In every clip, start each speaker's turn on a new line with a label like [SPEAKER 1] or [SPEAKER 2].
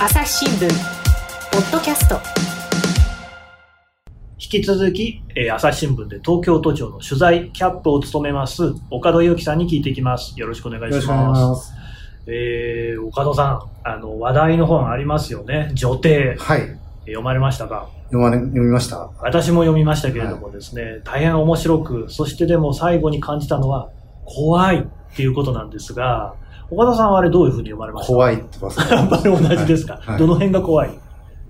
[SPEAKER 1] 朝日新聞ポッドキャスト
[SPEAKER 2] 引き続き、えー朝日新聞で東京都庁の取材キャップを務めます岡戸祐樹さんに聞いていきます。よろしくお願いしま。
[SPEAKER 3] ますす。
[SPEAKER 2] えー、岡戸さん、あの、話題の本ありますよね。女帝。
[SPEAKER 3] はい。
[SPEAKER 2] えー読まれましたか？
[SPEAKER 3] 読まれ、読みました？
[SPEAKER 2] 私も読みましたけれどもですね、大変面白く、そしてでも最後に感じたのは、怖いっていうことなんですが、岡田さんはあれどういうふうに読まれました？
[SPEAKER 3] 怖いってます。
[SPEAKER 2] やっぱり同じですか、
[SPEAKER 3] はい
[SPEAKER 2] どの辺が怖い？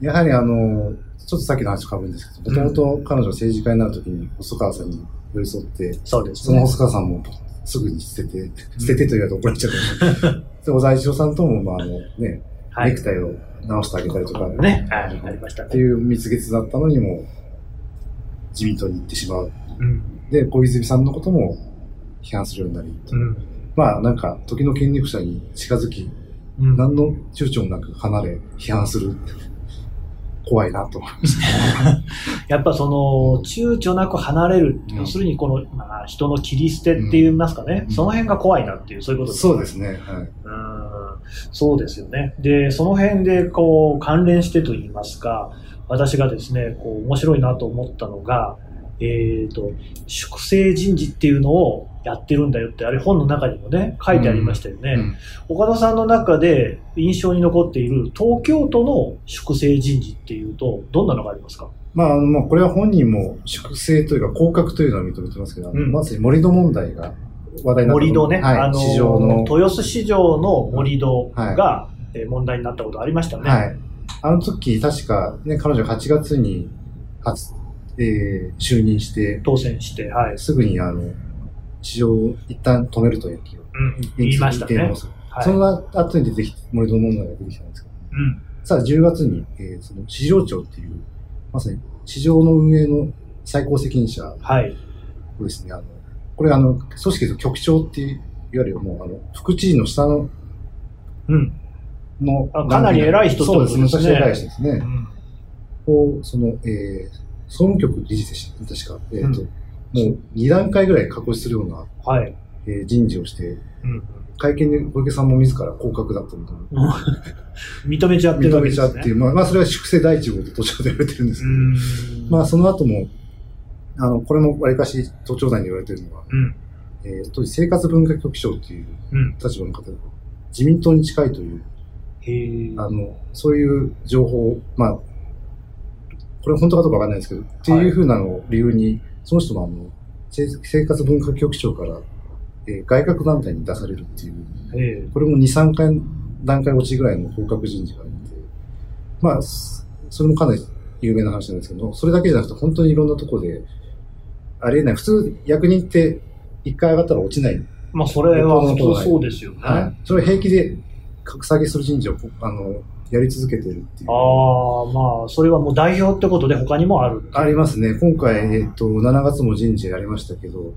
[SPEAKER 3] やはりあの、ちょっとさっきの話と被るんですけど、もともと彼女が政治家になるときに細川さんに寄り添って、
[SPEAKER 2] そうですね。
[SPEAKER 3] その細川さんもすぐに捨てて、捨ててと言われて怒られちゃう。で、小沢一郎さんとも、まあ、あのね、
[SPEAKER 2] はい
[SPEAKER 3] ネクタイを直してあげたりとか、
[SPEAKER 2] ね、はい、ありましたね。
[SPEAKER 3] っていう蜜月だったのにも、自民党に行ってしまう。
[SPEAKER 2] うん。
[SPEAKER 3] で、小泉さんのことも批判するようになり、
[SPEAKER 2] うん。
[SPEAKER 3] まあ、なんか、時の権力者に近づき、
[SPEAKER 2] うん
[SPEAKER 3] 何の躊躇もなく離れ、批判する。怖いなと。
[SPEAKER 2] やっぱその、躊躇なく離れる、
[SPEAKER 3] うん
[SPEAKER 2] 要するにこの、まあ、人の切り捨てって言いますかね、
[SPEAKER 3] うん
[SPEAKER 2] その辺が怖いなっていう、そういうことです
[SPEAKER 3] そうですね。はい。
[SPEAKER 2] うんそうですよね。で、その辺でこう関連してと言いますか、私がですね、こう面白いなと思ったのが、えっ、と、粛清人事っていうのをやってるんだよって、あれ本の中にもね、書いてありましたよね。
[SPEAKER 3] うん
[SPEAKER 2] 岡田さんの中で印象に残っている東京都の粛清人事っていうと、どんなのがありますか？
[SPEAKER 3] まあ、あの、まあ、これは本人も粛清というか、降格というのは認めてますけど、
[SPEAKER 2] うん
[SPEAKER 3] まず盛り土問題が話題になった
[SPEAKER 2] 盛り土ね、
[SPEAKER 3] はい、
[SPEAKER 2] あの
[SPEAKER 3] 市場の。
[SPEAKER 2] 豊洲市場の盛り土が、えー問題になったことありましたね。
[SPEAKER 3] はい。あの時、確か、ね、彼女8月に初、えー就任して、
[SPEAKER 2] 当選して、はい。
[SPEAKER 3] すぐに、あの、市場を一旦止めるという気を
[SPEAKER 2] うん、言いましたね。はい
[SPEAKER 3] その後に出てきて、盛り土問題が出てきたんですけど、
[SPEAKER 2] うん
[SPEAKER 3] さあ、10月に、えーその市場長っていう、まさに市場の運営の最高責任者
[SPEAKER 2] はい。
[SPEAKER 3] をですね、あの、これあの、組織で局長っていう、いわゆるもう、あの、副知事の下の、
[SPEAKER 2] うん。
[SPEAKER 3] の
[SPEAKER 2] あかなり偉い人って
[SPEAKER 3] そうです。
[SPEAKER 2] ことですね
[SPEAKER 3] 昔偉い人ですね。
[SPEAKER 2] うん
[SPEAKER 3] を、その、えー、総務局理事でした、確か。えっ、と、
[SPEAKER 2] うん
[SPEAKER 3] もう2段階ぐらい確保するような、
[SPEAKER 2] はい。
[SPEAKER 3] えー人事をして、
[SPEAKER 2] うん。
[SPEAKER 3] 会見で小池さんも自ら降格だったの で、
[SPEAKER 2] 認めちゃってる
[SPEAKER 3] 認
[SPEAKER 2] わけですね。
[SPEAKER 3] めちゃってまあ、まあ、それは粛清第一号と都庁で言われてるんです
[SPEAKER 2] う
[SPEAKER 3] けど、
[SPEAKER 2] ん。
[SPEAKER 3] まあ、その後も、あの、これもわりかし都庁内に言われてるのは、
[SPEAKER 2] うん。
[SPEAKER 3] えー当時生活文化局長っていう
[SPEAKER 2] うん。
[SPEAKER 3] 立場の方で、自民党に近いという。あの、そういう情報を、まあ、これ本当かどうかわかんないですけど、っていうふうなのを理由に、その人もあの、せ生活文化局長から、えー外郭団体に出されるっていう、
[SPEAKER 2] へえ。
[SPEAKER 3] これも2、3回、段階落ちぐらいの降格人事があって、まあ、そそれもかなり有名な話なんですけど、それだけじゃなくて本当にいろんなところで、ありえない。普通、役人って一回上がったら落ちない。
[SPEAKER 2] まあ、それはそうですよね。
[SPEAKER 3] はい。それを平気で格下げする人事を、あの、やり続けてるっていう。
[SPEAKER 2] ああ、まあ、それはもう代表ってことで他にもある。
[SPEAKER 3] ありますね。今回、えっ、と、7月も人事やりましたけど、
[SPEAKER 2] うん。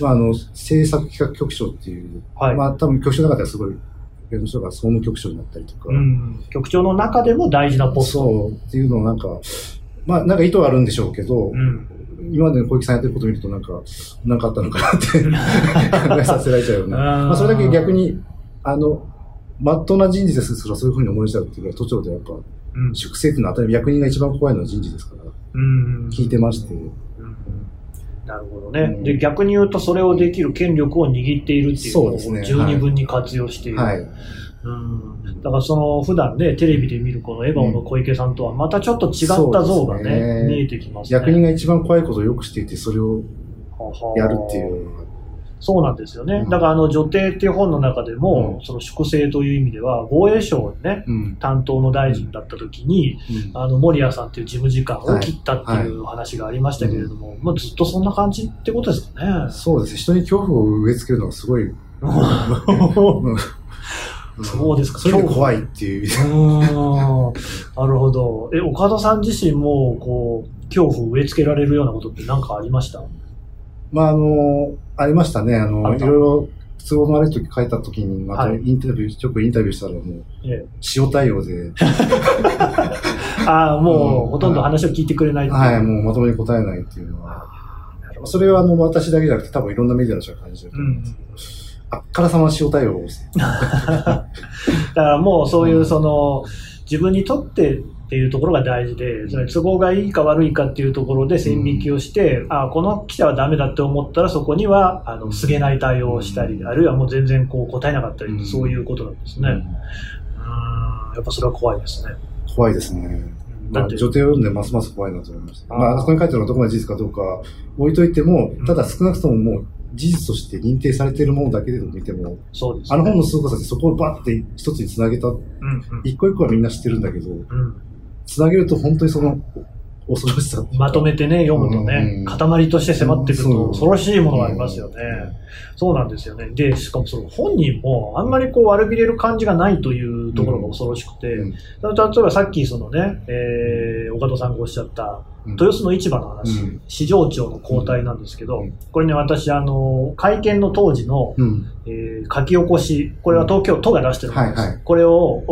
[SPEAKER 3] まあ、あの、政策企画局長っていう、
[SPEAKER 2] はい。
[SPEAKER 3] まあ、多分局長の中ではすごい、上の人が総務局長になったりとか、
[SPEAKER 2] うん。局長の中でも大事なポスト。
[SPEAKER 3] そうっていうのをなんか、まあ、なんか意図はあるんでしょうけど、
[SPEAKER 2] うん。
[SPEAKER 3] 今までの小池さんやってることを見ると、なんか、なんかあったのかなって 考えさせられちゃうような。まあ、それだけ逆に、あの、まっとうな人事ですらそういうふうに思えちゃうっていうぐらい、都庁でやっぱ、
[SPEAKER 2] うん。
[SPEAKER 3] 粛清っていうのは当たり前役人が一番怖いのは人事ですから、
[SPEAKER 2] うん。
[SPEAKER 3] 聞いてまして、
[SPEAKER 2] うんなるほどね、
[SPEAKER 3] うん
[SPEAKER 2] で。逆に言うと、それをできる権力を握っているっていうのを
[SPEAKER 3] そうですね
[SPEAKER 2] 十二分に活用している。
[SPEAKER 3] はい。
[SPEAKER 2] うん、だからその普段ね、テレビで見るこの笑顔の小池さんとはまたちょっと違った像がね、
[SPEAKER 3] ね
[SPEAKER 2] 見えてきますね。
[SPEAKER 3] 役人が一番怖いことをよくしていて、それを
[SPEAKER 2] はは
[SPEAKER 3] やるっていうのが、
[SPEAKER 2] そうなんですよね。
[SPEAKER 3] うん
[SPEAKER 2] だからあの女帝っていう本の中でも、
[SPEAKER 3] うん
[SPEAKER 2] その粛清という意味では、防衛省ね、
[SPEAKER 3] うん。
[SPEAKER 2] 担当の大臣だった時に、
[SPEAKER 3] うん
[SPEAKER 2] あの森谷さんっていう事務次官を切ったっていう話がありましたけれども、まあ、ずっとそんな感じってことですかね。
[SPEAKER 3] そうですね。人に恐怖を植え付けるのがすごい、うん
[SPEAKER 2] そうですか
[SPEAKER 3] それで怖いっていう。
[SPEAKER 2] うーんなるほど。え、岡田さん自身も、こう、恐怖を植え付けられるようなことって何かありました？
[SPEAKER 3] まあ、あの、ありましたね。あの、いろいろ都合の悪い時書いた時に、また
[SPEAKER 2] はい。
[SPEAKER 3] インタビュー、ちょっとインタビューしたらもう、
[SPEAKER 2] ええ、
[SPEAKER 3] 塩対応で、
[SPEAKER 2] ああ、もう、
[SPEAKER 3] うん。
[SPEAKER 2] ほとんど話を聞いてくれない
[SPEAKER 3] はい、もうまともに答えないっていうのは、それはあの、私だけじゃなくて多分いろんなメディアの人が感じてると
[SPEAKER 2] うん
[SPEAKER 3] 思うんですけど、あっからさま塩対応をして。
[SPEAKER 2] だからもうそういうその、自分にとってっていうところが大事で、それ都合がいいか悪いかっていうところで線引きをして、あこの記者はダメだって思ったらそこにはあのすげない対応をしたり、あるいはもう全然こう答えなかったり、
[SPEAKER 3] うん
[SPEAKER 2] そういうことなんですね。うんやっぱそれは怖いですね。
[SPEAKER 3] 怖いですね。まあ、
[SPEAKER 2] だって
[SPEAKER 3] 女帝を読んでますます怖いなと思いました。
[SPEAKER 2] あー
[SPEAKER 3] まあ、あそこに書いてあるのがどこまで事実かどうか置いといても
[SPEAKER 2] うん、
[SPEAKER 3] ただ少なくとももう事実として認定されているものだけで見ても、
[SPEAKER 2] そうです、ね。
[SPEAKER 3] あの本の凄さってそこをバッて一つに繋げた、
[SPEAKER 2] うんうん
[SPEAKER 3] 一個一個はみんな知ってるんだけど、
[SPEAKER 2] うん
[SPEAKER 3] 繋げると本当にその恐ろしさ
[SPEAKER 2] まとめてね、読むと
[SPEAKER 3] うん、
[SPEAKER 2] ね塊として迫ってくると恐ろしいものがありますよね。そうなんですよね。で、しかもその本人もあんまりこう悪びれる感じがないというところが恐ろしくて、
[SPEAKER 3] うん。
[SPEAKER 2] 例えばさっきそのね、えー岡戸さんがおっしゃった
[SPEAKER 3] うん。
[SPEAKER 2] 豊洲の市場の話、
[SPEAKER 3] うん。
[SPEAKER 2] 市場長の交代なんですけど、
[SPEAKER 3] うん。
[SPEAKER 2] これね、私、あの、会見の当時の、
[SPEAKER 3] うん。
[SPEAKER 2] えー書き起こし、これは東京都が出してるんです。これを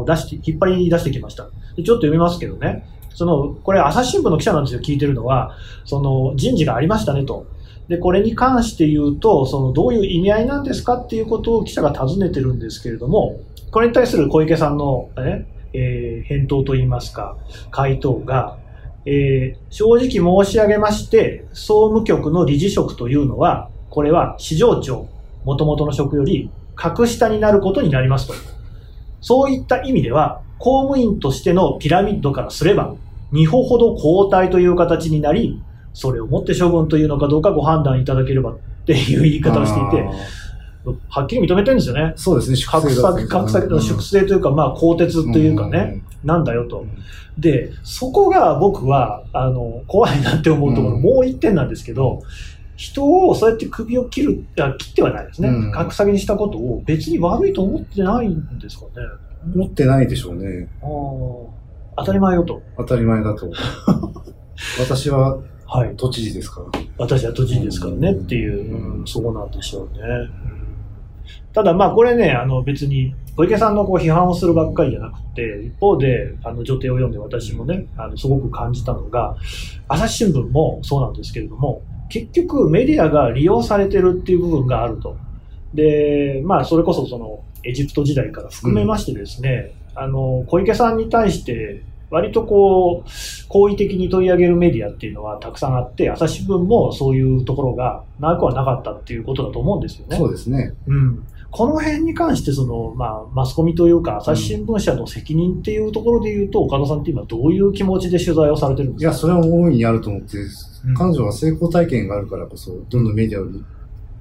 [SPEAKER 2] お出して、引っ張り出してきました。ちょっと読みますけどね。その、これ朝日新聞の記者なんですよ、聞いてるのは。その、人事がありましたねと。で、これに関して言うと、その、どういう意味合いなんですかっていうことを記者が尋ねてるんですけれども、これに対する小池さんの、ね、えー返答といいますか、回答が、えー正直申し上げまして、総務局の理事職というのは、これは市場長、元々の職より格下になることになりますと。そういった意味では、公務員としてのピラミッドからすれば、2歩ほど後退という形になり、それをもって処分というのかどうかご判断いただければっていう言い方をしていて、
[SPEAKER 3] あ
[SPEAKER 2] はっきり認めてるんですよね
[SPEAKER 3] ー。そうですね、
[SPEAKER 2] 格差、格差の粛清というか、まあ、鋼鉄というかね、なんだよと。
[SPEAKER 3] うん。
[SPEAKER 2] で、そこが僕は、あの、怖いなって思うところ、
[SPEAKER 3] うん
[SPEAKER 2] もう一点なんですけど、人をそうやって首を切る、あ切ってはないですね。
[SPEAKER 3] うん
[SPEAKER 2] 格下げにしたことを別に悪いと思ってないんですかね。
[SPEAKER 3] 持ってないでしょうね。
[SPEAKER 2] 当たり前よと。
[SPEAKER 3] 当たり前だと。私は
[SPEAKER 2] はい。
[SPEAKER 3] 都知事ですから。
[SPEAKER 2] 私は都知事ですからね
[SPEAKER 3] うん
[SPEAKER 2] っていう、
[SPEAKER 3] うん
[SPEAKER 2] うんそうなんでしょうね。うんただまあこれね、あの別に小池さんのこう批判をするばっかりじゃなくて、一方であの女帝を読んで私もね、あのすごく感じたのが、朝日新聞もそうなんですけれども、結局メディアが利用されてるっていう部分があると。で、まあそれこそそのエジプト時代から含めましてですね、あの小池さんに対して割とこう、好意的に取り上げるメディアっていうのはたくさんあって、朝日新聞もそういうところがなくはなかったっていうことだと思うんですよね。
[SPEAKER 3] そうですね。
[SPEAKER 2] うん。この辺に関して、その、まあ、マスコミというか、朝日新聞社の責任っていうところで言うと、岡田さんって今どういう気持ちで取材をされてるんですか？
[SPEAKER 3] いや、それは大いにあると思って、
[SPEAKER 2] うん
[SPEAKER 3] 彼女は成功体験があるからこそ、どんどんメディアを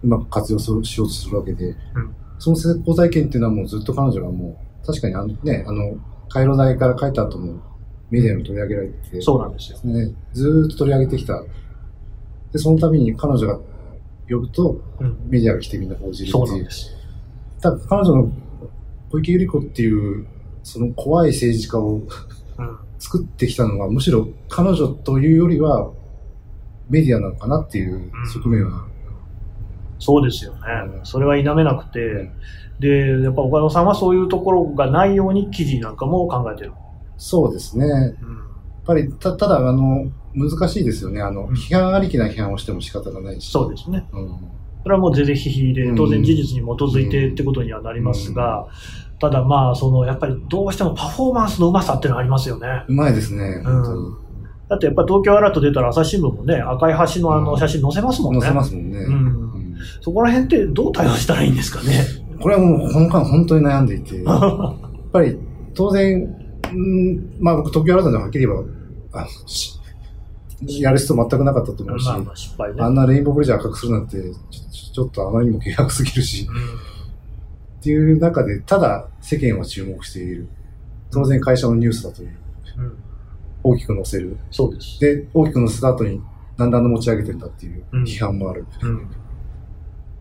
[SPEAKER 3] うまく活用しようとするわけで、その成功体験っていうのはもうずっと彼女がもう、確かにあのね、あの、回路台から書いた後もメディアに取り上げられて、
[SPEAKER 2] そうなんですよ。
[SPEAKER 3] ね、ずーっと取り上げてきた。で、その度に彼女が呼ぶと、
[SPEAKER 2] うん。
[SPEAKER 3] メディアが来てみんな報じるっていう
[SPEAKER 2] そうなんで。す。
[SPEAKER 3] ただ彼女の小池百合子っていう、その怖い政治家を
[SPEAKER 2] うん。
[SPEAKER 3] 作ってきたのは、むしろ彼女というよりは、メディアなのかなっていう側面は。
[SPEAKER 2] そうですよね
[SPEAKER 3] う。ん
[SPEAKER 2] それは否めなくて、で、やっぱ岡田さんはそういうところがないように記事なんかも考えてる。
[SPEAKER 3] そうですね。やっ
[SPEAKER 2] うん。
[SPEAKER 3] ぱり、たただ、あの、難しいですよね。あの、
[SPEAKER 2] うん
[SPEAKER 3] 批判ありきな批判をしても仕方がないし。
[SPEAKER 2] そうですね。
[SPEAKER 3] うん。
[SPEAKER 2] それはもう是々非々で、
[SPEAKER 3] うん
[SPEAKER 2] 当然事実に基づいてってことにはなりますが、ただまあ、その、やっぱりどうしてもパフォーマンスのうまさっていうのがありますよね。
[SPEAKER 3] うまいですね。本当に。
[SPEAKER 2] だってやっぱり東京アラート出たら朝日新聞もね、赤い橋のあの写真載せますもんね。
[SPEAKER 3] 載せますもんね。
[SPEAKER 2] そこら辺ってどう対応したらいいんですかね？
[SPEAKER 3] これはもう、この間本当に悩んでいて、やっぱり、当然、うんまあ僕、東京アラートでははっきり言えば、あのしやる必要全くなかったと思うし、
[SPEAKER 2] まあまあ失敗ね。
[SPEAKER 3] あんなレインボーブリッジ赤くするなんて、ちょちょっとあまりにも契約すぎるし、っていう中で、ただ世間は注目している。当然会社のニュースだという。
[SPEAKER 2] うんうん
[SPEAKER 3] 大きく載せる。
[SPEAKER 2] そうです。
[SPEAKER 3] で、大きく載せた後に、なんであんな持ち上げてんだっていう
[SPEAKER 2] うん
[SPEAKER 3] 批判もある。
[SPEAKER 2] うん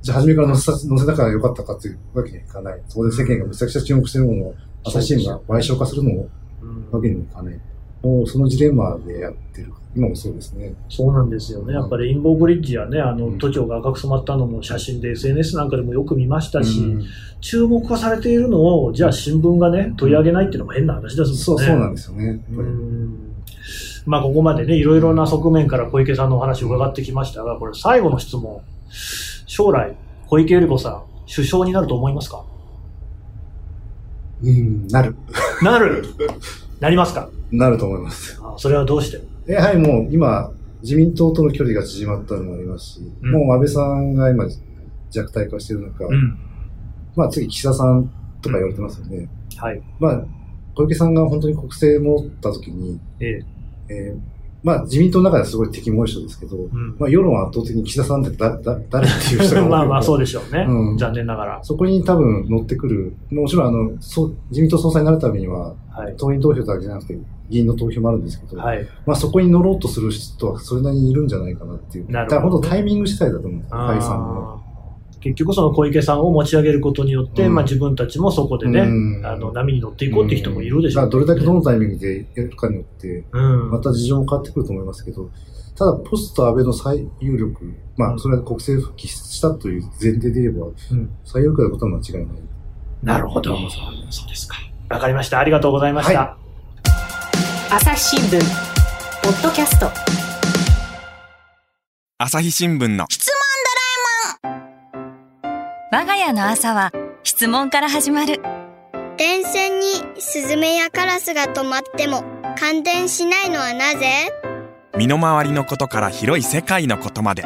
[SPEAKER 3] じゃあ、初めから載せた載せたからよかったかというわけにはいかない。そこで世間がめちゃくちゃ注目しているものを、朝日新聞が賠償化するのも
[SPEAKER 2] うん
[SPEAKER 3] わけにもいかない。もうそのジレンマでやってる。今もそうですね。
[SPEAKER 2] そうなんですよね。やっぱりレインボーブリッジやね、あの
[SPEAKER 3] うん
[SPEAKER 2] 都庁が赤く染まったのも写真で SNS なんかでもよく見ましたし、
[SPEAKER 3] うん
[SPEAKER 2] 注目をされているのを、じゃあ新聞がね、取り上げないっていうのも変な話ですもんね。
[SPEAKER 3] そう、そうなんですよね。
[SPEAKER 2] まあ、ここまでね、いろいろな側面から小池さんのお話を伺ってきましたが、これ最後の質問。将来、小池百合子さん、首相になると思いますか？
[SPEAKER 3] うん、なる。
[SPEAKER 2] なる？なりますか？
[SPEAKER 3] なると思います。
[SPEAKER 2] あそれはどうして？
[SPEAKER 3] やはりもう今、自民党との距離が縮まったのもありますし、
[SPEAKER 2] うん
[SPEAKER 3] もう安倍さんが今弱体化してる中、
[SPEAKER 2] うん。
[SPEAKER 3] まあ次岸田さんとか言われてますよね。
[SPEAKER 2] はい。
[SPEAKER 3] まあ、小池さんが本当に国政持った時に、
[SPEAKER 2] ええ。
[SPEAKER 3] えーまあ自民党の中ではすごい敵も多い人ですけど、
[SPEAKER 2] うん。
[SPEAKER 3] まあ世論は圧倒的に岸田さんってだ、だ、誰っていう人が多い
[SPEAKER 2] まあまあそう
[SPEAKER 3] で
[SPEAKER 2] でしょうね。
[SPEAKER 3] うん
[SPEAKER 2] 残念ながら。
[SPEAKER 3] そこに多分乗ってくる、もちろんあの、そう自民党総裁になるためには、
[SPEAKER 2] はい。
[SPEAKER 3] 党員投票だけじゃなくて、議員の投票もあるんですけど、
[SPEAKER 2] はい。
[SPEAKER 3] まあそこに乗ろうとする人はそれなりにいるんじゃないかなっていう。
[SPEAKER 2] なるほどね
[SPEAKER 3] 本当タイミング次第だと思うんですよ、解散も。
[SPEAKER 2] 結局その小池さんを持ち上げることによって、
[SPEAKER 3] うん
[SPEAKER 2] まあ自分たちもそこでね、
[SPEAKER 3] うん
[SPEAKER 2] あの波に乗っていこうっていう人もいるでしょう、
[SPEAKER 3] だからどれだけどのタイミングでやるかによって、
[SPEAKER 2] うん。
[SPEAKER 3] また事情も変わってくると思いますけど、ただポスト安倍の最有力、ま
[SPEAKER 2] うん
[SPEAKER 3] あそれは国政復帰したという前提で言えば、
[SPEAKER 2] うん
[SPEAKER 3] 最有力なことは間違いない。
[SPEAKER 2] なるほど。そうですか。わかりました。ありがとうございました。
[SPEAKER 3] は
[SPEAKER 1] 朝日新聞ポッドキャスト
[SPEAKER 4] 朝日新聞の
[SPEAKER 5] 我が家の朝は質問から始まる。
[SPEAKER 6] 電線にスズメやカラスが止まっても感電しないのはなぜ？
[SPEAKER 4] 身の回りのことから広い世界のことまで。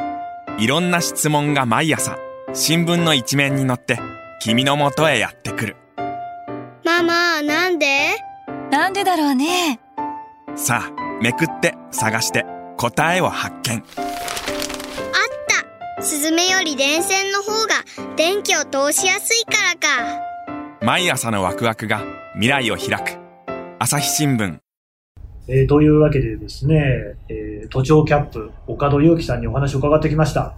[SPEAKER 4] いろんな質問が毎朝新聞の一面に載って君のもとへやってくる。
[SPEAKER 6] ママなんで？
[SPEAKER 5] なんでだろうね。
[SPEAKER 4] さあめくって探して答えを発見
[SPEAKER 6] スズメより電線の方が電気を通しやすいからか
[SPEAKER 4] 毎朝のワクワクが未来を開く朝日新聞
[SPEAKER 2] えーというわけでですね、えー都庁キャップ、岡戸祐樹さんにお話を伺ってきました。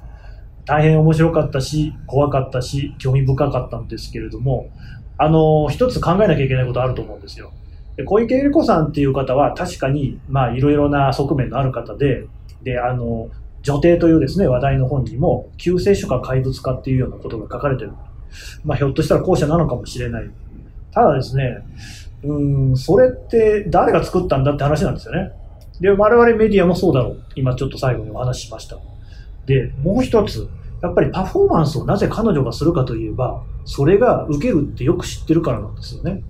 [SPEAKER 2] 大変面白かったし、怖かったし、興味深かったんですけれども、あのー一つ考えなきゃいけないことあると思うんですよ。で小池百合子さんっていう方は確かに、まあ、いろいろな側面のある方で、で、あの、女帝というですね、話題の本にも、救世主か怪物かっていうようなことが書かれてる。まあ、ひょっとしたら後者なのかもしれない。ただですね、うん、それって誰が作ったんだって話なんですよね。で、我々メディアもそうだろう。今ちょっと最後にお話ししました。で、もう一つ、やっぱりパフォーマンスをなぜ彼女がするかといえば、それが受けるってよく知ってるからなんですよね。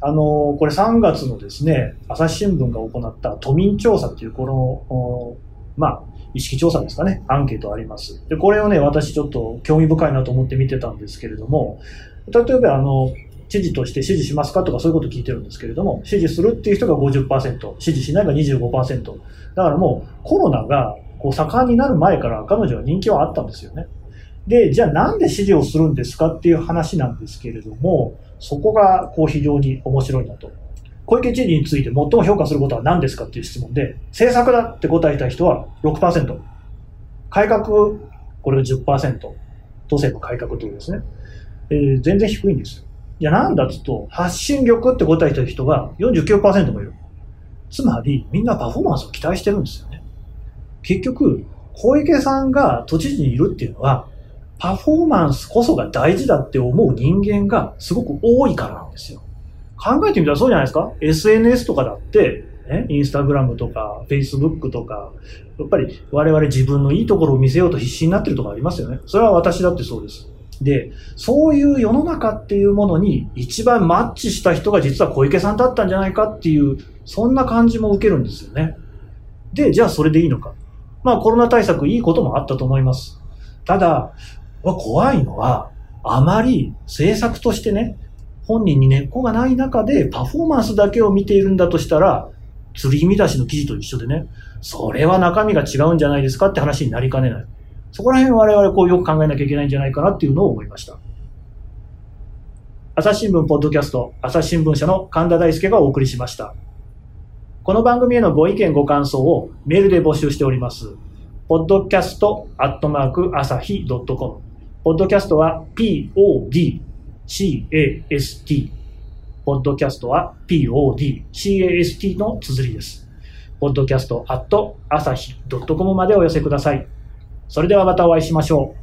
[SPEAKER 2] あの、これ3月のですね、朝日新聞が行った都民調査っていう、この、まあ、意識調査ですかね、アンケートあります。で、これをね、私ちょっと興味深いなと思って見てたんですけれども、例えばあの、知事として支持しますかとかそういうこと聞いてるんですけれども、支持するっていう人が50%、支持しないが25%。だからもうコロナがこう盛んになる前から彼女は人気はあったんですよね。で、じゃあなんで支持をするんですかっていう話なんですけれども、そこがこう非常に面白いなと。小池知事について最も評価することは何ですかっていう質問で、政策だって答えた人は6%。改革、これが10%。都政の改革というですね。えー全然低いんですよ。いや、なんだっつうと、発信力って答えた人が49%もいる。つまり、みんなパフォーマンスを期待してるんですよね。結局、小池さんが都知事にいるっていうのは、パフォーマンスこそが大事だって思う人間がすごく多いからなんですよ。考えてみたらそうじゃないですか ?SNS とかだって、ね、インスタグラムとか、フェイスブックとか、やっぱり我々自分のいいところを見せようと必死になってるとかありますよね。それは私だってそうです。で、そういう世の中っていうものに一番マッチした人が実は小池さんだったんじゃないかっていう、そんな感じも受けるんですよね。で、じゃあそれでいいのか。まあコロナ対策いいこともあったと思います。ただ、怖いのは、あまり政策としてね、本人に根っこがない中でパフォーマンスだけを見ているんだとしたら、釣り見出しの記事と一緒でね、それは中身が違うんじゃないですかって話になりかねない。そこら辺我々こうよく考えなきゃいけないんじゃないかなっていうのを思いました。朝日新聞ポッドキャスト、朝日新聞社の神田大輔がお送りしました。この番組へのご意見ご感想をメールで募集しております。podcast アットマーク朝日 .com。ポッドキャストは pod CAST。ポッドキャストは podcast の綴りです。ポッドキャストアット朝日 .com までお寄せください。それではまたお会いしましょう。